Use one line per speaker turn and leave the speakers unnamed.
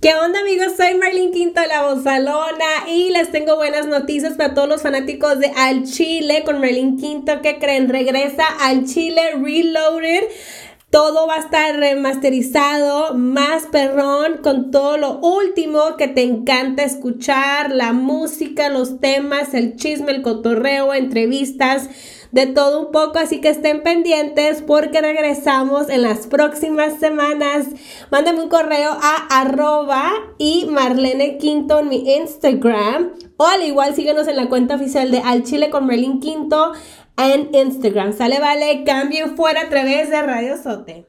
¿Qué onda amigos? Soy Marlene Quinto, la Bozalona y les tengo buenas noticias para todos los fanáticos de Al Chile con Marlene Quinto que creen regresa al Chile Reloaded. Todo va a estar remasterizado, más perrón, con todo lo último que te encanta escuchar, la música, los temas, el chisme, el cotorreo, entrevistas de todo un poco, así que estén pendientes porque regresamos en las próximas semanas. Mándame un correo a arroba y Marlene Quinto en mi Instagram o al igual síguenos en la cuenta oficial de Al Chile con Marlene Quinto en Instagram. Sale, vale, cambio fuera a través de Radio Sote.